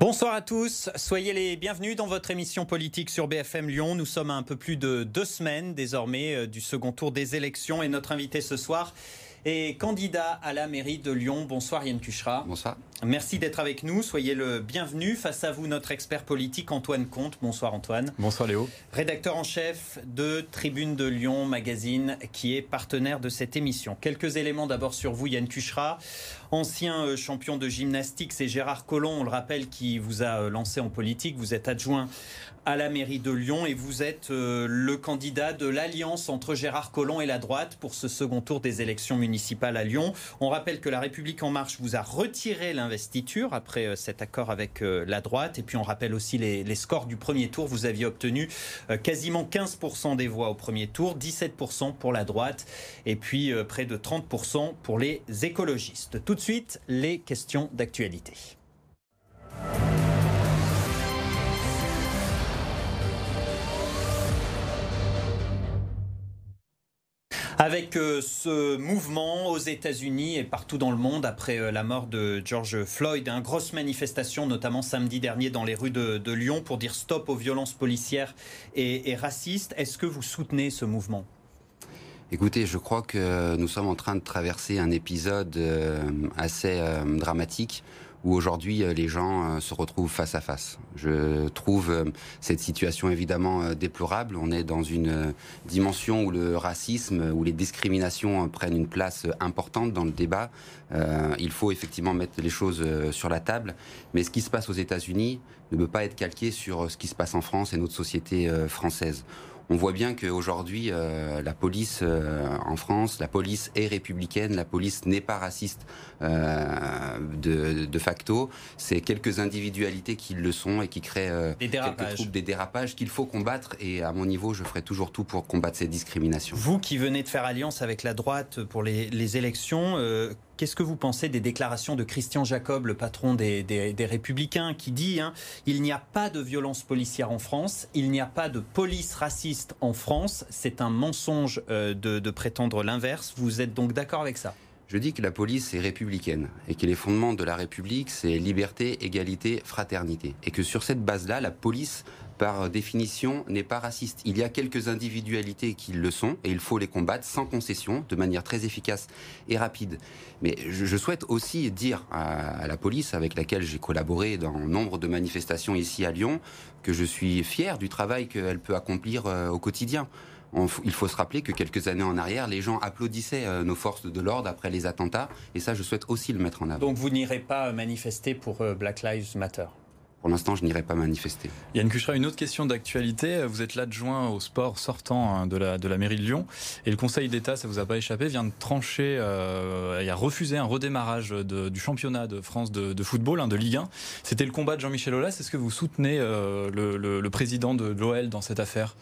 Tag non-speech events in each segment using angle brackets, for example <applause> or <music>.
Bonsoir à tous, soyez les bienvenus dans votre émission politique sur BFM Lyon. Nous sommes à un peu plus de deux semaines désormais euh, du second tour des élections et notre invité ce soir et candidat à la mairie de Lyon. Bonsoir Yann Cuchera. Bonsoir. Merci d'être avec nous. Soyez le bienvenu. Face à vous, notre expert politique Antoine Comte. Bonsoir Antoine. Bonsoir Léo. Rédacteur en chef de Tribune de Lyon Magazine, qui est partenaire de cette émission. Quelques éléments d'abord sur vous, Yann Cuchera. Ancien euh, champion de gymnastique, c'est Gérard Collomb, on le rappelle, qui vous a euh, lancé en politique. Vous êtes adjoint à la mairie de Lyon et vous êtes euh, le candidat de l'alliance entre Gérard Collomb et la droite pour ce second tour des élections municipales à Lyon. On rappelle que la République en marche vous a retiré l'investiture après cet accord avec la droite et puis on rappelle aussi les, scores du premier tour. Vous aviez obtenu quasiment 15% des voix au premier tour, 17% pour la droite et puis près de 30% pour les écologistes. De suite, les questions d'actualité. Avec euh, ce mouvement aux États-Unis et partout dans le monde après euh, la mort de George Floyd, une grosse manifestation, notamment samedi dernier dans les rues de, Lyon, pour dire stop aux violences policières et, racistes. Est-ce que vous soutenez ce mouvement? Écoutez, je crois que nous sommes en train de traverser un épisode euh, assez dramatique où aujourd'hui euh, les gens euh, se retrouvent face à face. Je trouve euh, cette situation évidemment déplorable. On est dans une dimension où le racisme, où les discriminations prennent une place importante dans le débat. il faut effectivement mettre les choses sur la table. Mais ce qui se passe aux États-Unis ne peut pas être calqué sur ce qui se passe en France et notre société française on voit bien qu'aujourd'hui, euh, la police euh, en France, la police est républicaine, la police n'est pas raciste euh, de, facto. C'est quelques individualités qui le sont et qui créent des quelques troubles, des dérapages qu'il faut combattre. Et à mon niveau, je ferai toujours tout pour combattre ces discriminations. Vous qui venez de faire alliance avec la droite pour les, les élections, Qu'est-ce que vous pensez des déclarations de Christian Jacob, le patron des, Républicains, qui dit hein, il n'y a pas de violence policière en France, il n'y a pas de police raciste en France. C'est un mensonge euh, de, prétendre l'inverse. Vous êtes donc d'accord avec ça? Je dis que la police est républicaine et que les fondements de la République, c'est liberté, égalité, fraternité. Et que sur cette base-là, la police par définition, n'est pas raciste. Il y a quelques individualités qui le sont et il faut les combattre sans concession, de manière très efficace et rapide. Mais je, souhaite aussi dire à, la police, avec laquelle j'ai collaboré dans nombre de manifestations ici à Lyon, que je suis fier du travail qu'elle peut accomplir euh, au quotidien. il faut se rappeler que quelques années en arrière, les gens applaudissaient euh, nos forces de l'ordre après les attentats, et ça, je souhaite aussi le mettre en avant. Donc vous n'irez pas manifester pour euh, Black Lives Matter? Pour l'instant, je n'irai pas manifester. Yann Cuchera, une autre question d'actualité. Vous êtes l'adjoint au sport sortant hein, de la, de mairie de Lyon. Et le Conseil d'État, ça vous a pas échappé, vient de trancher euh, et a refusé un redémarrage du championnat de France de, football, hein, de Ligue 1. C'était le combat de Jean-Michel Aulas. Est-ce que vous soutenez euh, le, président de l'OL dans cette affaire?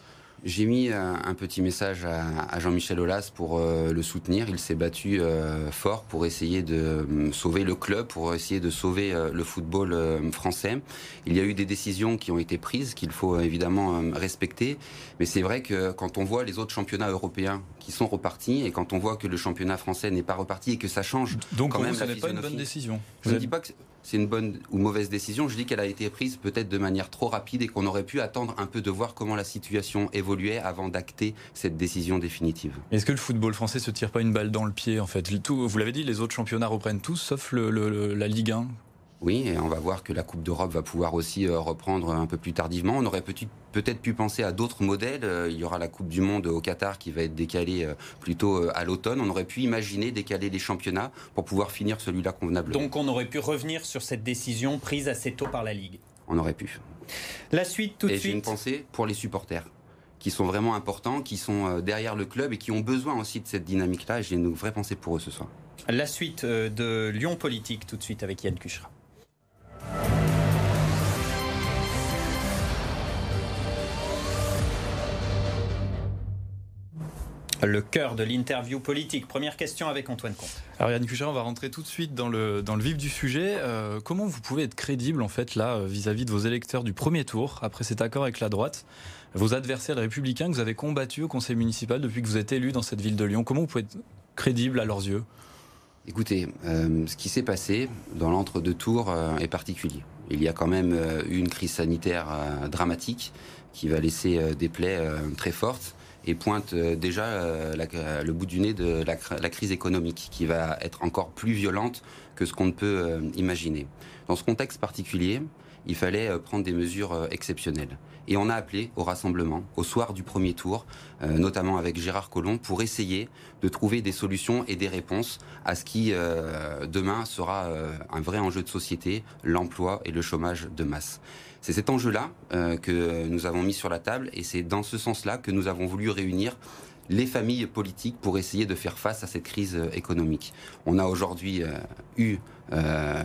J'ai mis euh, un petit message à, Jean-Michel Aulas pour euh, le soutenir. Il s'est battu euh, fort pour essayer de sauver le club, pour essayer de sauver le football français. Il y a eu des décisions qui ont été prises qu'il faut évidemment respecter. Mais c'est vrai que quand on voit les autres championnats européens qui sont repartis et quand on voit que le championnat français n'est pas reparti et que ça change Donc quand même ce n'est pas une bonne décision. Je ne dis pas que c'est une bonne ou mauvaise décision. Je dis qu'elle a été prise peut-être de manière trop rapide et qu'on aurait pu attendre un peu de voir comment la situation évoluait avant d'acter cette décision définitive. Est-ce que le football français se tire pas une balle dans le pied en fait? Vous l'avez dit, les autres championnats reprennent tous, sauf la Ligue 1. Oui, et on va voir que la Coupe d'Europe va pouvoir aussi euh, reprendre un peu plus tardivement. On aurait peut-être pu penser à d'autres modèles. Euh, il y aura la Coupe du Monde au Qatar qui va être décalée euh, plutôt à l'automne. On aurait pu imaginer décaler les championnats pour pouvoir finir celui-là convenablement. Donc on aurait pu revenir sur cette décision prise assez tôt par la Ligue. On aurait pu. La suite tout de suite. Et j'ai une pensée pour les supporters qui sont vraiment importants, qui sont derrière le club et qui ont besoin aussi de cette dynamique-là. J'ai une vraie pensée pour eux ce soir. La suite de Lyon Politique tout de suite avec Yann Cuchera. Le cœur de l'interview politique. Première question avec Antoine Comte. Alors Yann Cuchera, on va rentrer tout de suite dans le, vif du sujet. Euh, comment vous pouvez être crédible en fait là euh, vis-à-vis de vos électeurs du premier tour après cet accord avec la droite, vos adversaires républicains que vous avez combattus au conseil municipal depuis que vous êtes élu dans cette ville de Lyon Comment vous pouvez être crédible à leurs yeux? Écoutez, euh, ce qui s'est passé dans l'entre-deux tours est particulier. Il y a quand même eu une crise sanitaire dramatique qui va laisser des plaies très fortes et pointe déjà le bout du nez de la, crise économique qui va être encore plus violente que ce qu'on ne peut imaginer. Dans ce contexte particulier, il fallait euh, prendre des mesures euh, exceptionnelles. Et on a appelé au rassemblement, au soir du premier tour, euh, notamment avec Gérard Collomb, pour essayer de trouver des solutions et des réponses à ce qui, demain, sera un vrai enjeu de société, l'emploi et le chômage de masse. C'est cet enjeu-là que nous avons mis sur la table et c'est dans ce sens-là que nous avons voulu réunir les familles politiques pour essayer de faire face à cette crise économique. On a aujourd'hui eu euh,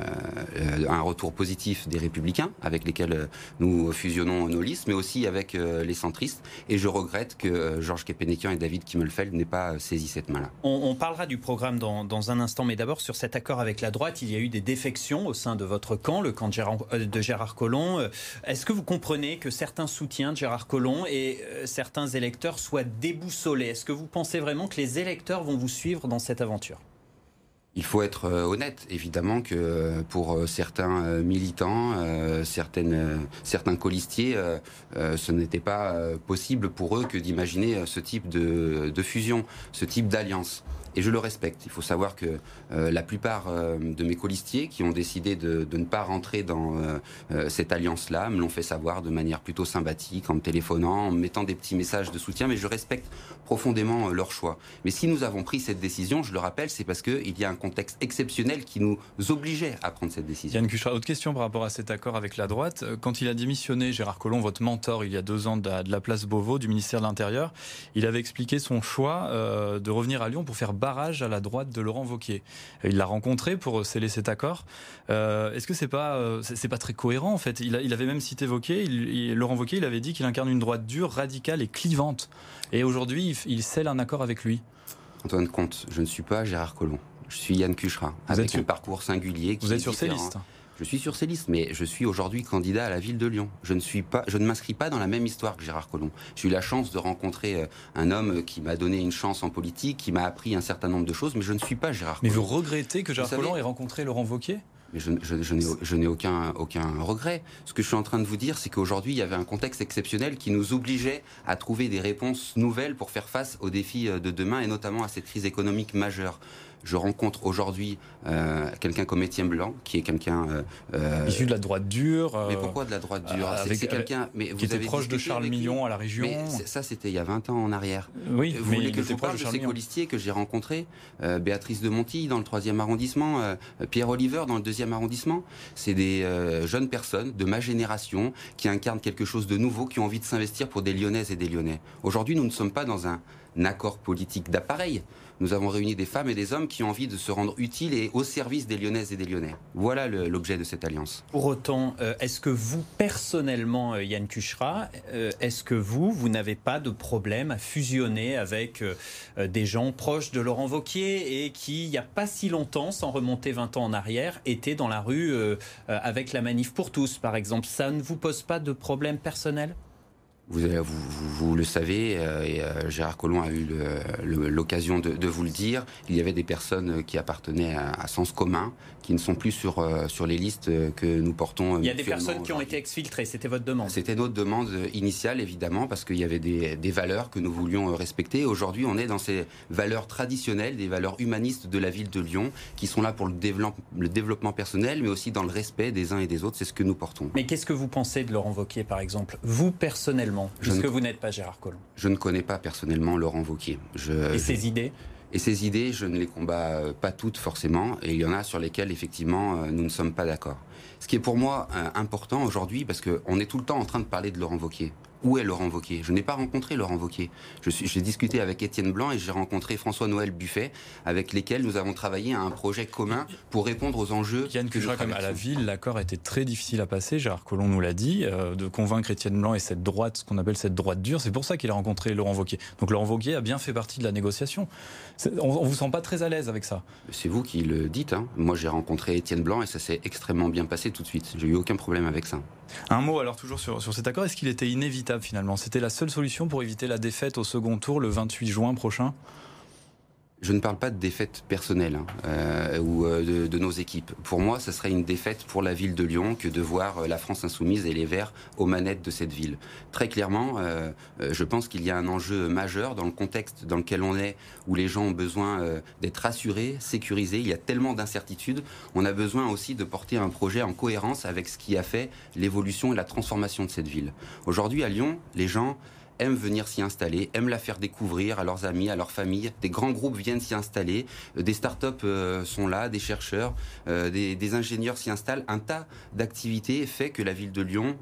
un retour positif des républicains avec lesquels nous fusionnons nos listes, mais aussi avec euh, les centristes. Et je regrette que euh, Georges Kepenekian et David Kimmelfeld n'aient pas saisi cette main-là. On, parlera du programme dans, dans un instant, mais d'abord sur cet accord avec la droite, il y a eu des défections au sein de votre camp, le camp de Gérard, de Gérard Collomb. Est-ce que vous comprenez que certains soutiens de Gérard Collomb et certains électeurs soient déboussolés? Est-ce que vous pensez vraiment que les électeurs vont vous suivre dans cette aventure? Il faut être euh, honnête, évidemment, que euh, pour euh, certains militants, certains colistiers, ce n'était pas possible pour eux que d'imaginer ce type de fusion, ce type d'alliance et je le respecte. Il faut savoir que euh, la plupart euh, de mes colistiers qui ont décidé de, ne pas rentrer dans euh, cette alliance-là me l'ont fait savoir de manière plutôt sympathique, en me téléphonant, en me mettant des petits messages de soutien, mais je respecte profondément leur choix. Mais si nous avons pris cette décision, je le rappelle, c'est parce qu'il y a un contexte exceptionnel qui nous obligeait à prendre cette décision. Yann Cuchera, autre question par rapport à cet accord avec la droite. Quand il a démissionné, Gérard Collomb, votre mentor, il y a deux ans de la, place Beauvau, du ministère de l'Intérieur, il avait expliqué son choix de revenir à Lyon pour faire barrage à la droite de Laurent Vauquier. Il l'a rencontré pour sceller cet accord. Euh, est-ce que c'est pas euh, c'est pas très cohérent en fait? Il, avait même cité Vauquier. Laurent Vauquier, il avait dit qu'il incarne une droite dure, radicale et clivante. Et aujourd'hui, il, scelle un accord avec lui. Antoine Comte, je ne suis pas Gérard Collomb. Je suis Yann Cuchera, avec un parcours singulier. Qui Vous êtes sur ces listes je suis sur ces listes, mais je suis aujourd'hui candidat à la ville de Lyon. Je ne suis pas, je ne m'inscris pas dans la même histoire que Gérard Collomb. J'ai eu la chance de rencontrer euh, un homme qui m'a donné une chance en politique, qui m'a appris un certain nombre de choses, mais je ne suis pas Gérard Collomb. Mais vous regrettez que Gérard Collomb ait rencontré Laurent Wauquiez? Mais je, je n'ai aucun, aucun regret. Ce que je suis en train de vous dire, c'est qu'aujourd'hui, il y avait un contexte exceptionnel qui nous obligeait à trouver des réponses nouvelles pour faire face aux défis euh, de demain et notamment à cette crise économique majeure je rencontre aujourd'hui euh, quelqu'un comme Étienne Blanc, qui est quelqu'un euh, euh, issu de la droite dure. mais pourquoi de la droite dure C'est quelqu'un, mais qui était proche de Charles Millon à la région. ça, c'était il y a 20 ans en arrière. Oui, vous voulez que je vous parle de, ces colistiers que j'ai rencontrés Béatrice de Monti dans le 3e arrondissement, Pierre Oliver dans le 2e arrondissement. C'est des jeunes personnes de ma génération qui incarnent quelque chose de nouveau, qui ont envie de s'investir pour des Lyonnaises et des Lyonnais. Aujourd'hui, nous ne sommes pas dans un accord politique d'appareil nous avons réuni des femmes et des hommes qui ont envie de se rendre utiles et au service des Lyonnaises et des Lyonnais. Voilà l'objet de cette alliance. Pour autant, euh, est-ce que vous, personnellement, euh, Yann Kuchra, euh, est-ce que vous, vous n'avez pas de problème à fusionner avec des gens proches de Laurent Vauquier et qui, il n'y a pas si longtemps, sans remonter 20 ans en arrière, étaient dans la rue avec la manif pour tous, par exemple? Ça ne vous pose pas de problème personnel? Vous, vous, le savez, euh, et euh, Gérard Collomb a eu l'occasion de, vous le dire, il y avait des personnes qui appartenaient à, Sens commun, qui ne sont plus sur, euh, sur les listes que nous portons. Il y a des personnes qui ont été exfiltrées, c'était votre demande C'était notre demande initiale, évidemment, parce qu'il y avait des, des, valeurs que nous voulions respecter. Aujourd'hui, on est dans ces valeurs traditionnelles, des valeurs humanistes de la ville de Lyon, qui sont là pour le, le développement personnel, mais aussi dans le respect des uns et des autres. C'est ce que nous portons. Mais qu'est-ce que vous pensez de Laurent Wauquiez, par exemple? Vous, personnellement puisque vous n'êtes pas Gérard Collomb? Je ne connais pas personnellement Laurent Wauquiez. et ses idées? Et ces idées, je ne les combats euh, pas toutes forcément, et il y en a sur lesquelles effectivement euh, nous ne sommes pas d'accord. Ce qui est pour moi euh, important aujourd'hui, parce qu'on est tout le temps en train de parler de Laurent Wauquiez. Où est Laurent Wauquiez Je n'ai pas rencontré Laurent Wauquiez. J'ai discuté avec Étienne Blanc et j'ai rencontré François-Noël Buffet, avec lesquels nous avons travaillé à un projet commun pour répondre aux enjeux. Yann que comme à la ville, l'accord était très difficile à passer. Gérard Collomb nous l'a dit, euh, de convaincre Étienne Blanc et cette droite, ce qu'on appelle cette droite dure. C'est pour ça qu'il a rencontré Laurent Wauquiez. Donc Laurent Wauquiez a bien fait partie de la négociation. On, ne vous sent pas très à l'aise avec ça C'est vous qui le dites. Hein. Moi, j'ai rencontré Étienne Blanc et ça s'est extrêmement bien passé tout de suite. J'ai eu aucun problème avec ça. Un mot alors toujours sur, cet accord. Est-ce qu'il était inévitable finalement? C'était la seule solution pour éviter la défaite au second tour le 28 juin prochain? Je ne parle pas de défaite personnelle hein, euh, ou euh, de, nos équipes. Pour moi, ce serait une défaite pour la ville de Lyon que de voir euh, la France insoumise et les Verts aux manettes de cette ville. Très clairement, je pense qu'il y a un enjeu majeur dans le contexte dans lequel on est, où les gens ont besoin d'être rassurés, sécurisés. Il y a tellement d'incertitudes. On a besoin aussi de porter un projet en cohérence avec ce qui a fait l'évolution et la transformation de cette ville. Aujourd'hui, à Lyon, les gens aiment venir s'y installer, aiment la faire découvrir à leurs amis, à leurs familles. Des grands groupes viennent s'y installer, euh, des startups euh, sont là, des chercheurs, euh, des, ingénieurs s'y installent. Un tas d'activités fait que la ville de Lyon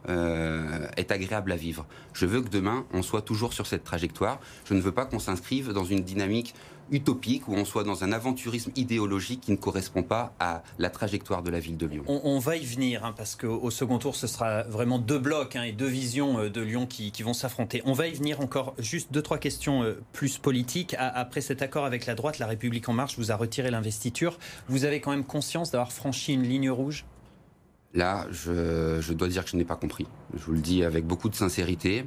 est agréable à vivre. Je veux que demain, on soit toujours sur cette trajectoire. Je ne veux pas qu'on s'inscrive dans une dynamique utopique, où on soit dans un aventurisme idéologique qui ne correspond pas à la trajectoire de la ville de Lyon. On, va y venir, hein, parce qu'au second tour, ce sera vraiment deux blocs hein, et deux visions euh, de Lyon qui, vont s'affronter. On va y venir encore juste deux, trois questions euh, plus politiques. après cet accord avec la droite, La République En Marche vous a retiré l'investiture. Vous avez quand même conscience d'avoir franchi une ligne rouge? Là, je, dois dire que je n'ai pas compris. Je vous le dis avec beaucoup de sincérité.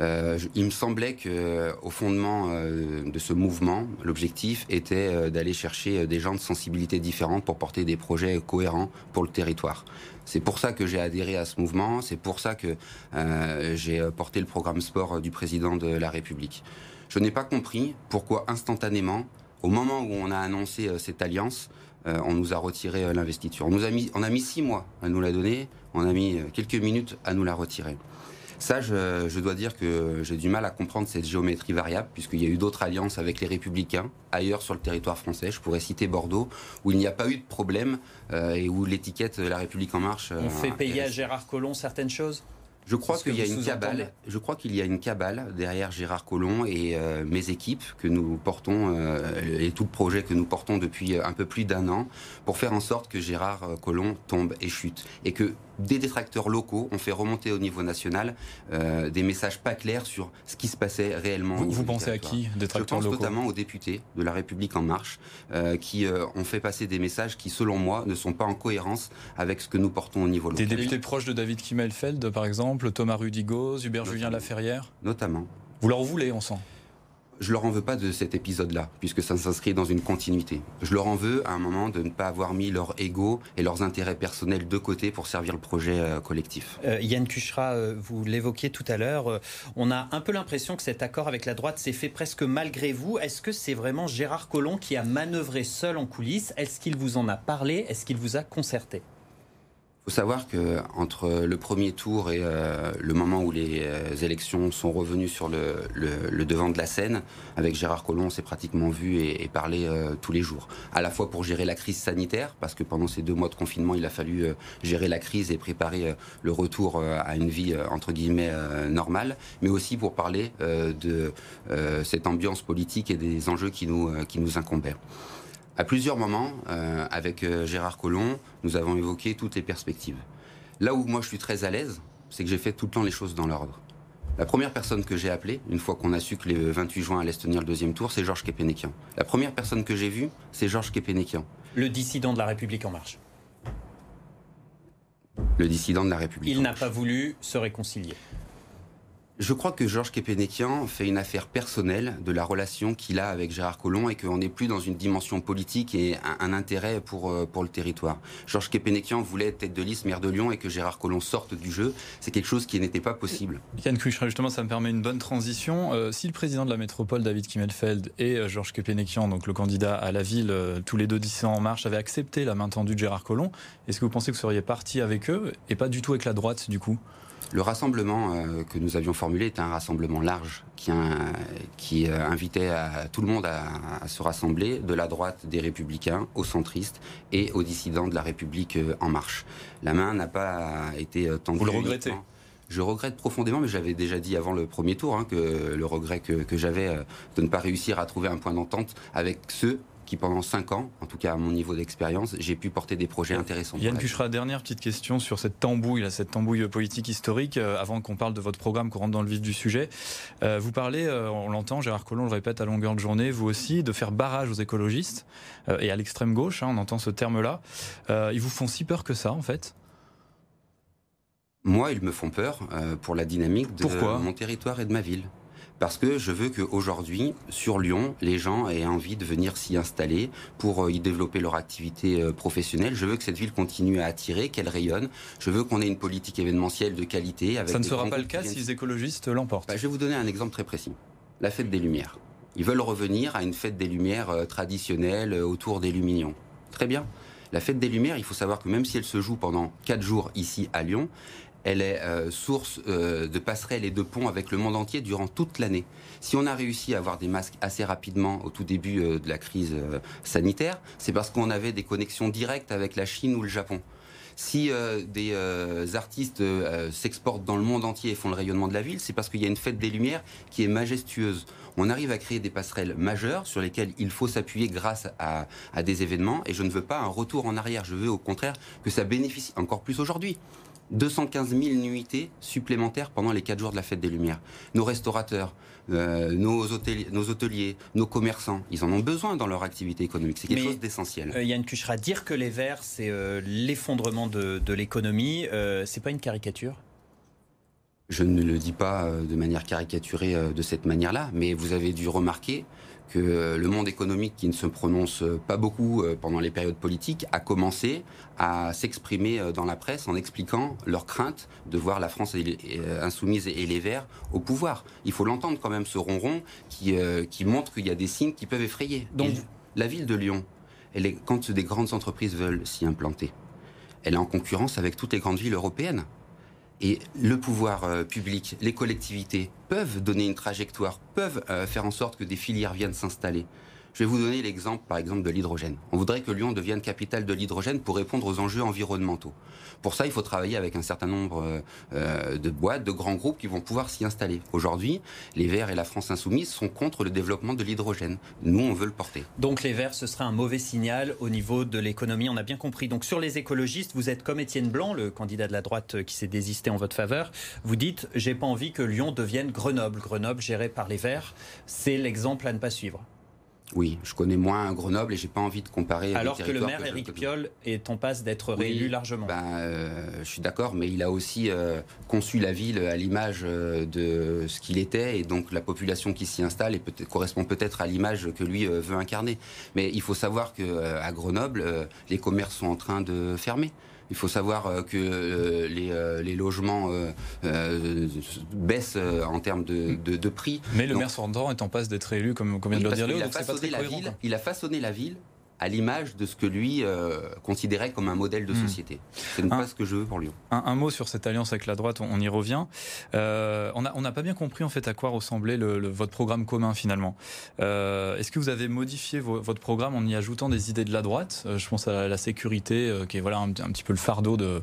Euh, il me semblait que, au fondement euh, de ce mouvement, l'objectif était euh, d'aller chercher des gens de sensibilités différentes pour porter des projets cohérents pour le territoire. C'est pour ça que j'ai adhéré à ce mouvement. C'est pour ça que j'ai porté le programme sport du président de la République. Je n'ai pas compris pourquoi instantanément, au moment où on a annoncé cette alliance, euh, on nous a retiré euh, l'investiture. On, nous a mis, on a mis six mois à nous la donner, on a mis euh, quelques minutes à nous la retirer. Ça, je, dois dire que j'ai du mal à comprendre cette géométrie variable, puisqu'il y a eu d'autres alliances avec les Républicains ailleurs sur le territoire français. Je pourrais citer Bordeaux, où il n'y a pas eu de problème et où l'étiquette La République en marche. On fait payer à Gérard Collomb certaines choses? Je crois qu'il y a une cabale. Je crois qu'il y a une cabale derrière Gérard Collomb et euh, mes équipes que nous portons euh, et tout le projet que nous portons depuis un peu plus d'un an pour faire en sorte que Gérard euh, Collomb tombe et chute et que des détracteurs locaux ont fait remonter au niveau national euh, des messages pas clairs sur ce qui se passait réellement. Vous, vous pensez à qui, détracteurs Je pense notamment aux députés de La République En Marche, euh, qui euh, ont fait passer des messages qui, selon moi, ne sont pas en cohérence avec ce que nous portons au niveau local. Des députés proches de David Kimmelfeld, par exemple, Thomas Rudigo, Hubert Julien Laferrière Notamment. Vous leur voulez, on sent je leur en veux pas de cet épisode-là, puisque ça s'inscrit dans une continuité. Je leur en veux à un moment de ne pas avoir mis leur ego et leurs intérêts personnels de côté pour servir le projet euh, collectif. Euh, Yann Kuchra, euh, vous l'évoquiez tout à l'heure, on a un peu l'impression que cet accord avec la droite s'est fait presque malgré vous. Est-ce que c'est vraiment Gérard Collomb qui a manœuvré seul en coulisses? Est-ce qu'il vous en a parlé? Est-ce qu'il vous a concerté? Faut savoir que entre le premier tour et euh, le moment où les euh, élections sont revenues sur le, devant de la scène, avec Gérard Collomb, on s'est pratiquement vu et, parlé euh, tous les jours. À la fois pour gérer la crise sanitaire, parce que pendant ces deux mois de confinement, il a fallu gérer la crise et préparer le retour à une vie entre guillemets normale, mais aussi pour parler de cette ambiance politique et des enjeux qui nous qui nous. À plusieurs moments, euh, avec euh, Gérard Collomb, nous avons évoqué toutes les perspectives. Là où moi je suis très à l'aise, c'est que j'ai fait tout le temps les choses dans l'ordre. La première personne que j'ai appelée, une fois qu'on a su que le 28 juin allait se tenir le deuxième tour, c'est Georges Kepenekian. La première personne que j'ai vue, c'est Georges Kepenekian. Le dissident de la République en marche. Le dissident de la République. Il n'a pas voulu se réconcilier. Je crois que Georges Kepenekian fait une affaire personnelle de la relation qu'il a avec Gérard Collomb et qu'on n'est plus dans une dimension politique et un, intérêt pour, euh, pour le territoire. Georges Kepenekian voulait être tête de liste maire de Lyon et que Gérard Collomb sorte du jeu. C'est quelque chose qui n'était pas possible. Yann Kuchra, justement, ça me permet une bonne transition. Euh, si le président de la métropole, David Kimmelfeld, et euh, Georges Kepenekian, donc le candidat à la ville, tous les deux d'ici en marche, avaient accepté la main tendue de Gérard Collomb, est-ce que vous pensez que vous seriez parti avec eux et pas du tout avec la droite, du coup? Le rassemblement euh, que nous avions formulé était un rassemblement large qui, qui euh, invitait à, tout le monde à, se rassembler, de la droite des républicains aux centristes et aux dissidents de la République euh, en marche. La main n'a pas été tendue. Vous le regrettez? Je regrette profondément, mais j'avais déjà dit avant le premier tour hein, que le regret que, que j'avais de ne pas réussir à trouver un point d'entente avec ceux qui pendant 5 ans, en tout cas à mon niveau d'expérience, j'ai pu porter des projets intéressants. Yann Cuchera, dernière petite question sur cette tambouille, là, cette tambouille politique historique, euh, avant qu'on parle de votre programme, qu'on rentre dans le vif du sujet. Euh, vous parlez, euh, on l'entend, Gérard Collomb le répète à longueur de journée, vous aussi, de faire barrage aux écologistes et à l'extrême gauche, hein, on entend ce terme-là. ils vous font si peur que ça, en fait? Moi, ils me font peur pour la dynamique de mon territoire et de ma ville parce que je veux qu'aujourd'hui, sur Lyon, les gens aient envie de venir s'y installer pour euh, y développer leur activité euh, professionnelle. Je veux que cette ville continue à attirer, qu'elle rayonne. Je veux qu'on ait une politique événementielle de qualité. Avec Ça ne sera pas le cas si les écologistes l'emportent. Bah, je vais vous donner un exemple très précis. La fête des Lumières. Ils veulent revenir à une fête des Lumières euh, traditionnelle autour des Luminions. Très bien. La fête des Lumières, il faut savoir que même si elle se joue pendant quatre jours ici à Lyon, elle est euh, source euh, de passerelles et de ponts avec le monde entier durant toute l'année. Si on a réussi à avoir des masques assez rapidement au tout début euh, de la crise sanitaire, c'est parce qu'on avait des connexions directes avec la Chine ou le Japon. Si des artistes s'exportent dans le monde entier et font le rayonnement de la ville, c'est parce qu'il y a une fête des Lumières qui est majestueuse. On arrive à créer des passerelles majeures sur lesquelles il faut s'appuyer grâce à, à, des événements. Et je ne veux pas un retour en arrière. Je veux au contraire que ça bénéficie encore plus aujourd'hui. 215 000 nuitées supplémentaires pendant les 4 jours de la fête des Lumières. Nos restaurateurs, euh, nos, hôteliers, nos hôteliers, nos commerçants, ils en ont besoin dans leur activité économique. C'est quelque chose d'essentiel. Euh, Yann Cuchera, dire que les Verts, c'est euh, l'effondrement de, de l'économie, c'est pas une caricature? Je ne le dis pas de manière caricaturée de cette manière-là, mais vous avez dû remarquer que le monde économique, qui ne se prononce pas beaucoup euh, pendant les périodes politiques, a commencé à s'exprimer euh, dans la presse en expliquant leur crainte de voir la France euh, insoumise et les Verts au pouvoir. Il faut l'entendre quand même, ce ronron qui, qui montre qu'il y a des signes qui peuvent effrayer. Donc, la ville de Lyon, elle est, quand des grandes entreprises veulent s'y implanter, elle est en concurrence avec toutes les grandes villes européennes. Et le pouvoir euh, public, les collectivités peuvent donner une trajectoire, peuvent euh, faire en sorte que des filières viennent s'installer. Je vais vous donner l'exemple, par exemple, de l'hydrogène. On voudrait que Lyon devienne capitale de l'hydrogène pour répondre aux enjeux environnementaux. Pour ça, il faut travailler avec un certain nombre euh, euh, de boîtes, de grands groupes qui vont pouvoir s'y installer. Aujourd'hui, les Verts et la France insoumise sont contre le développement de l'hydrogène. Nous, on veut le porter. Donc les Verts, ce serait un mauvais signal au niveau de l'économie, on a bien compris. Donc sur les écologistes, vous êtes comme Étienne Blanc, le candidat de la droite qui s'est désisté en votre faveur. Vous dites, j'ai pas envie que Lyon devienne Grenoble. Grenoble géré par les Verts, c'est l'exemple à ne pas suivre. Oui, je connais moins Grenoble et j'ai pas envie de comparer. Alors que le maire Éric Piolle est en passe d'être réélu largement. Ben, euh, je suis d'accord, mais il a aussi euh, conçu la ville à l'image euh, de ce qu'il était et donc la population qui s'y installe et peut correspond peut-être à l'image que lui veut incarner. Mais il faut savoir que à Grenoble, les commerces sont en train de fermer. Il faut savoir euh, que euh, euh, les, logements baissent en termes de, prix. Mais le maire sortant est en passe d'être élu, comme, vient de le dire Léo. il a façonné la ville à l'image de ce que lui euh, considérait comme un modèle de hmm. société. Ce n'est pas ce que je veux pour Lyon. Un, mot sur cette alliance avec la droite, on, y revient. Euh, on n'a pas bien compris en fait à quoi ressemblait le, votre programme commun finalement. Euh, est-ce que vous avez modifié votre programme en y ajoutant des idées de la droite? Je pense à la sécurité, qui est voilà un, petit peu le fardeau de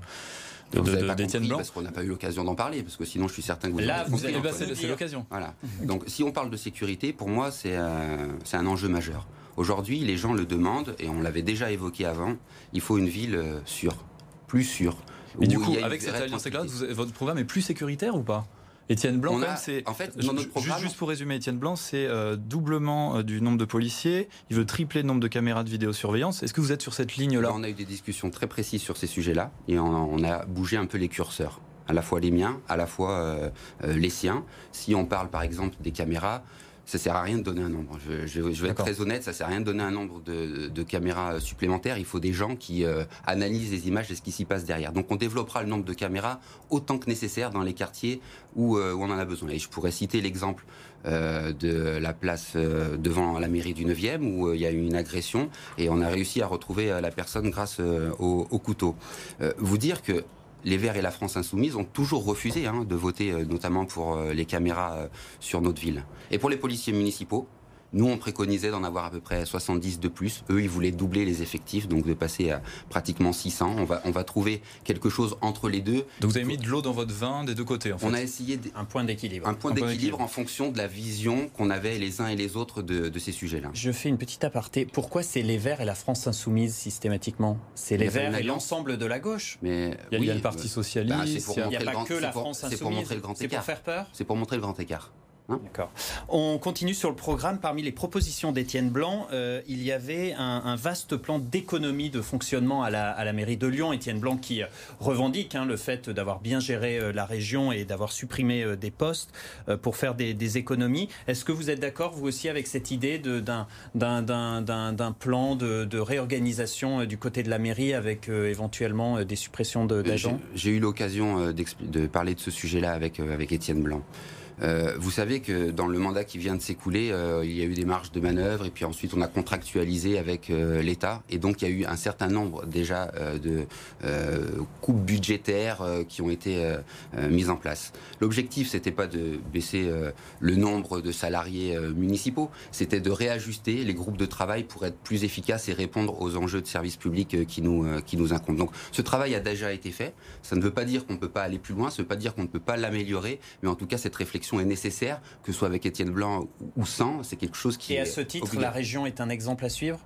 d'Étienne Blanc Parce qu'on n'a pas eu l'occasion d'en parler, parce que sinon je suis certain que vous Là, vous avez c'est l'occasion. Voilà. Donc si on parle de sécurité, pour moi c'est un enjeu majeur. Aujourd'hui, les gens le demandent, et on l'avait déjà évoqué avant, il faut une ville euh, sûre, plus sûre. Mais du coup, avec cette alliance votre programme est plus sécuritaire ou pas? Étienne Blanc, c'est. En fait, notre programme... juste, pour résumer, Étienne Blanc, c'est euh, doublement euh, du nombre de policiers. Il veut tripler le nombre de caméras de vidéosurveillance. Est-ce que vous êtes sur cette ligne-là? On a eu des discussions très précises sur ces sujets-là et on, a bougé un peu les curseurs à la fois les miens, à la fois les siens. Si on parle par exemple des caméras, ça sert à rien de donner un nombre. Je, vais être très honnête, ça sert à rien de donner un nombre de, caméras supplémentaires. Il faut des gens qui euh, analysent les images et ce qui s'y passe derrière. Donc on développera le nombre de caméras autant que nécessaire dans les quartiers où, euh, on en a besoin. Et je pourrais citer l'exemple euh, de la place devant la mairie du 9e où il y a eu une agression et on a réussi à retrouver la personne grâce au, au, couteau. vous dire que les Verts et la France insoumise ont toujours refusé hein, de voter, euh, notamment pour euh, les caméras euh, sur notre ville. Et pour les policiers municipaux, nous, on préconisait d'en avoir à peu près 70 de plus. Eux, ils voulaient doubler les effectifs, donc de passer à pratiquement 600. On va, on va trouver quelque chose entre les deux. Donc vous avez mis de l'eau dans votre vin des deux côtés, en fait. On a essayé un point d'équilibre. Un point d'équilibre en fonction de la vision qu'on avait les uns et les autres de, de ces sujets-là. Je fais une petite aparté. Pourquoi c'est les Verts et la France insoumise systématiquement? C'est les Verts et l'ensemble de la gauche. Mais il y a, oui, le Parti socialiste. Bah, il n'y a pas que la France insoumise. C'est pour montrer le grand écart. C'est pour faire peur? C'est pour montrer le grand écart. Hein D'accord. On continue sur le programme. Parmi les propositions d'Étienne Blanc, euh, il y avait un, vaste plan d'économie de fonctionnement à la, mairie de Lyon. Étienne Blanc qui revendique hein, le fait d'avoir bien géré euh, la région et d'avoir supprimé euh, des postes pour faire des, économies. Est-ce que vous êtes d'accord, vous aussi, avec cette idée d'un plan de, réorganisation du côté de la mairie avec éventuellement des suppressions d'agents? J'ai eu l'occasion de parler de ce sujet-là avec, avec Étienne Blanc. Euh, vous savez que dans le mandat qui vient de s'écouler, euh, il y a eu des marges de manœuvre et puis ensuite on a contractualisé avec euh, l'État et donc il y a eu un certain nombre déjà de coupes budgétaires qui ont été mises en place. L'objectif c'était pas de baisser le nombre de salariés municipaux, c'était de réajuster les groupes de travail pour être plus efficaces et répondre aux enjeux de service public qui nous qui nous incombent. Donc ce travail a déjà été fait. Ça ne veut pas dire qu'on ne peut pas aller plus loin, ça ne veut pas dire qu'on ne peut pas l'améliorer, mais en tout cas cette réflexion est nécessaire, que ce soit avec Étienne Blanc ou sans. C'est quelque chose qui. Et à ce titre, la région est un exemple à suivre?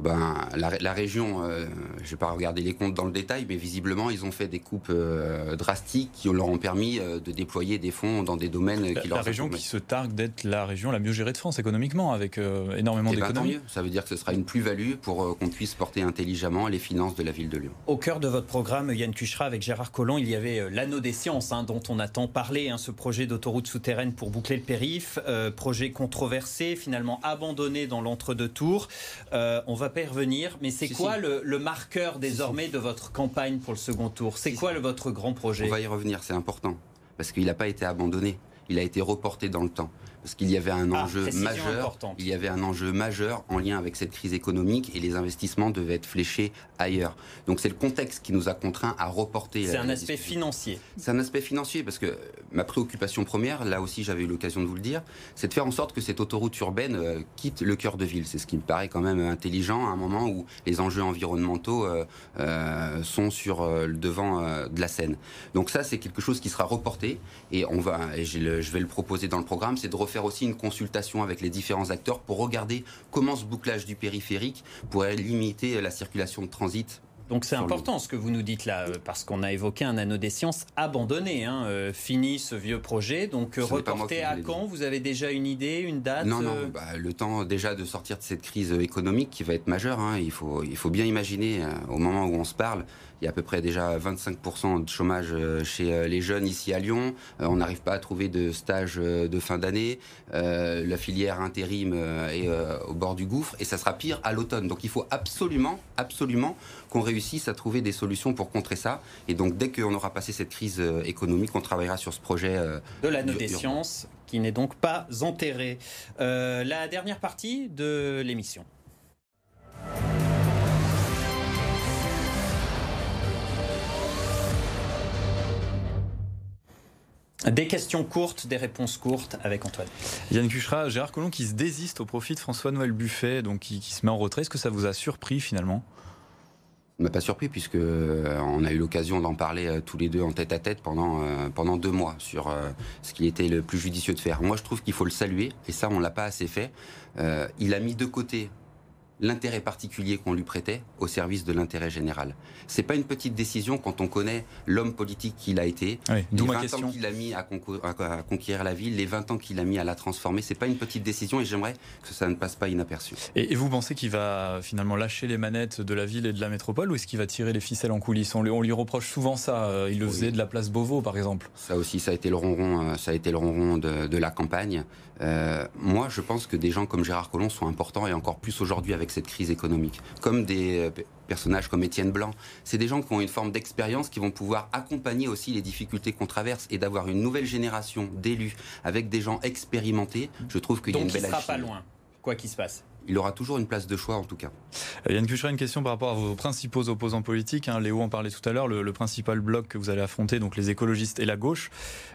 Ben, la, région, euh, je ne vais pas regarder les comptes dans le détail, mais visiblement, ils ont fait des coupes euh, drastiques qui leur ont permis euh, de déployer des fonds dans des domaines qui leur La région qui se targue d'être la région la mieux gérée de France économiquement, avec énormément eh ben, d'économies. ça veut dire que ce sera une plus-value pour qu'on puisse porter intelligemment les finances de la ville de Lyon. Au cœur de votre programme, Yann Cuchera, avec Gérard Collomb, il y avait l'anneau des sciences, hein, dont on a tant parlé, hein, ce projet d'autoroute souterraine pour boucler le périph', projet controversé, finalement abandonné dans l'entre-deux-tours. on va pas y revenir, mais c'est quoi Le, marqueur désormais de votre campagne pour le second tour C'est quoi le, votre grand projet On va y revenir, c'est important. Parce qu'il n'a pas été abandonné, il a été reporté dans le temps parce qu'il y avait un ah, enjeu majeur. Il y avait un enjeu majeur en lien avec cette crise économique et les investissements devaient être fléchés ailleurs. Donc c'est le contexte qui nous a contraints à reporter. C'est un aspect financier. C'est un aspect financier parce que ma préoccupation première, là aussi j'avais eu l'occasion de vous le dire, c'est de faire en sorte que cette autoroute urbaine euh, quitte le cœur de ville. C'est ce qui me paraît quand même intelligent à un moment où les enjeux environnementaux euh, euh, sont sur le devant de la scène. Donc ça c'est quelque chose qui sera reporté et on va et je vais le proposer dans le programme, c'est de faire aussi une consultation avec les différents acteurs pour regarder comment ce bouclage du périphérique pourrait limiter la circulation de transit donc c'est important ce que vous nous dites là, euh, parce qu'on a évoqué un anneau des sciences abandonné, hein, euh, fini ce vieux projet. Donc reporté à quand Vous avez déjà une idée, une date Non, non, euh bah, le temps déjà de sortir de cette crise économique qui va être majeure. Hein. il, faut, il faut bien imaginer, au moment où on se parle, il y a à peu près déjà 25% de chômage euh, chez euh, les jeunes ici à Lyon. Euh, on n'arrive pas à trouver de stage de fin d'année. La filière intérim est au bord du gouffre et ça sera pire à l'automne. Donc il faut absolument, absolument qu'on réussisse à trouver des solutions pour contrer ça. Et donc dès qu'on aura passé cette crise économique, on travaillera sur ce projet. de l'anneau des sciences qui n'est donc pas enterré. la dernière partie de l'émission. Des questions courtes, des réponses courtes avec Antoine. Yann Cuchera, Gérard Collomb qui se désiste au profit de François-Noël Buffet, donc qui, se met en retrait. Est-ce que ça vous a surpris finalement? M'a pas surpris puisque euh, on a eu l'occasion d'en parler euh, tous les deux en tête à tête pendant euh, pendant deux mois sur ce qui était le plus judicieux de faire. Moi, je trouve qu'il faut le saluer et ça, on l'a pas assez fait. il a mis de côté l'intérêt particulier qu'on lui prêtait au service de l'intérêt général. C'est pas une petite décision quand on connaît l'homme politique qu'il a été, les 20 ans qu'il a mis à, conquérir la ville, les 20 ans qu'il a mis à la transformer. C'est pas une petite décision et j'aimerais que ça ne passe pas inaperçu. Et, vous pensez qu'il va finalement lâcher les manettes de la ville et de la métropole ou est-ce qu'il va tirer les ficelles en coulisses? On lui, reproche souvent ça. Euh, il le faisait de la place Beauvau, par exemple. Ça aussi, ça a été le ronron, euh, ça a été le ronron de, la campagne. Euh, moi, je pense que des gens comme Gérard Collomb sont importants et encore plus aujourd'hui avec cette crise économique. Comme des euh, personnages comme Étienne Blanc, c'est des gens qui ont une forme d'expérience qui vont pouvoir accompagner aussi les difficultés qu'on traverse et d'avoir une nouvelle génération d'élus avec des gens expérimentés. Je trouve qu'il y a une belle. Donc, il sera pas loin, quoi qu'il se passe il aura toujours une place de choix en tout cas. Euh, Yann Cuchera, une question par rapport à vos principaux opposants politiques. Hein. Léo en parlait tout à l'heure, le, principal bloc que vous allez affronter, donc les écologistes et la gauche.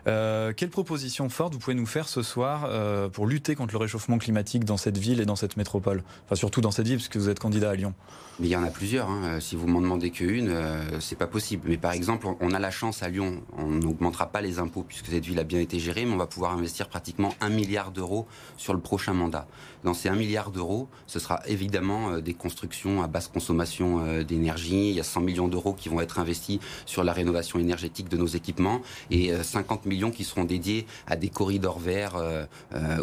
Euh, quelle proposition forte vous pouvez nous faire ce soir euh, pour lutter contre le réchauffement climatique dans cette ville et dans cette métropole? Enfin surtout dans cette ville puisque vous êtes candidat à Lyon. Mais il y en a plusieurs. Hein. Si vous m'en demandez qu'une, euh, c'est pas possible. Mais par exemple, on a la chance à Lyon, on n'augmentera pas les impôts puisque cette ville a bien été gérée, mais on va pouvoir investir pratiquement un milliard d'euros sur le prochain mandat. Dans ces un milliard d'euros, ce sera évidemment des constructions à basse consommation d'énergie. Il y a 100 millions d'euros qui vont être investis sur la rénovation énergétique de nos équipements et 50 millions qui seront dédiés à des corridors verts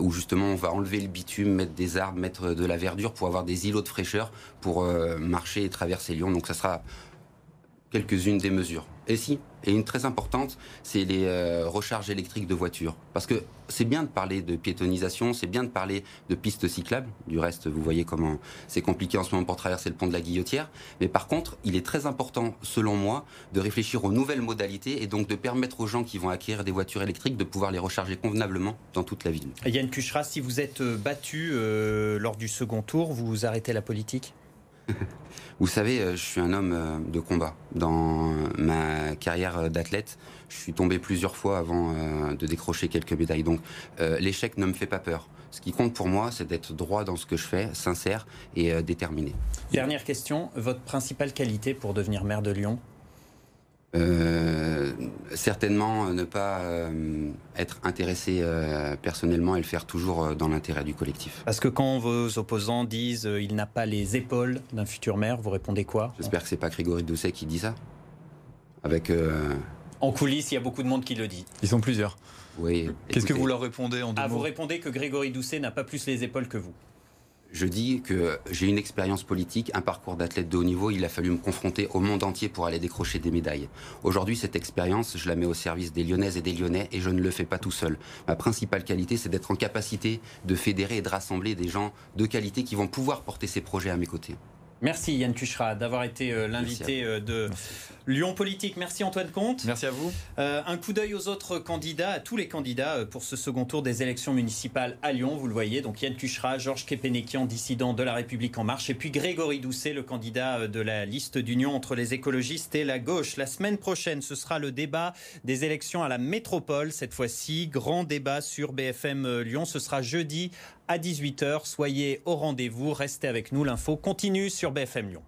où justement on va enlever le bitume, mettre des arbres, mettre de la verdure pour avoir des îlots de fraîcheur pour marcher et traverser Lyon. Donc ça sera quelques-unes des mesures. Et si, et une très importante, c'est les euh, recharges électriques de voitures. Parce que c'est bien de parler de piétonisation, c'est bien de parler de pistes cyclables. Du reste, vous voyez comment c'est compliqué en ce moment pour traverser le pont de la Guillotière. Mais par contre, il est très important, selon moi, de réfléchir aux nouvelles modalités et donc de permettre aux gens qui vont acquérir des voitures électriques de pouvoir les recharger convenablement dans toute la ville. Yann Cuchera, si vous êtes euh, battu euh, lors du second tour, vous arrêtez la politique? <laughs> Vous savez, euh, je suis un homme euh, de combat. Dans ma carrière d'athlète, je suis tombé plusieurs fois avant euh, de décrocher quelques médailles. Donc l'échec ne me fait pas peur. Ce qui compte pour moi, c'est d'être droit dans ce que je fais, sincère et déterminé. Dernière question, votre principale qualité pour devenir maire de Lyon? Euh, certainement ne pas euh, être intéressé euh, personnellement et le faire toujours dans l'intérêt du collectif. Parce que quand vos opposants disent il n'a pas les épaules d'un futur maire, vous répondez quoi? J'espère que c'est pas Grégory Doucet qui dit ça. Avec en coulisses, il y a beaucoup de monde qui le dit. Ils sont plusieurs. Oui. Qu'est-ce que vous leur répondez en deux ah, Vous répondez que Grégory Doucet n'a pas plus les épaules que vous je dis que j'ai une expérience politique, un parcours d'athlète de haut niveau, il a fallu me confronter au monde entier pour aller décrocher des médailles. Aujourd'hui, cette expérience, je la mets au service des Lyonnaises et des Lyonnais et je ne le fais pas tout seul. Ma principale qualité, c'est d'être en capacité de fédérer et de rassembler des gens de qualité qui vont pouvoir porter ces projets à mes côtés. Merci Yann Tuchera d'avoir été euh, l'invité euh, de Lyon Politique. Merci Antoine Comte. Merci à vous. Euh, un coup d'œil aux autres candidats, à tous les candidats pour ce second tour des élections municipales à Lyon. Vous le voyez, donc Yann Tuchera, Georges Kepenekian, dissident de La République En Marche, et puis Grégory Doucet, le candidat de la liste d'union entre les écologistes et la gauche. La semaine prochaine, ce sera le débat des élections à la métropole. Cette fois-ci, grand débat sur BFM Lyon. Ce sera jeudi à 18h. Soyez au rendez-vous, restez avec nous. L'info continue sur BFM Lyon.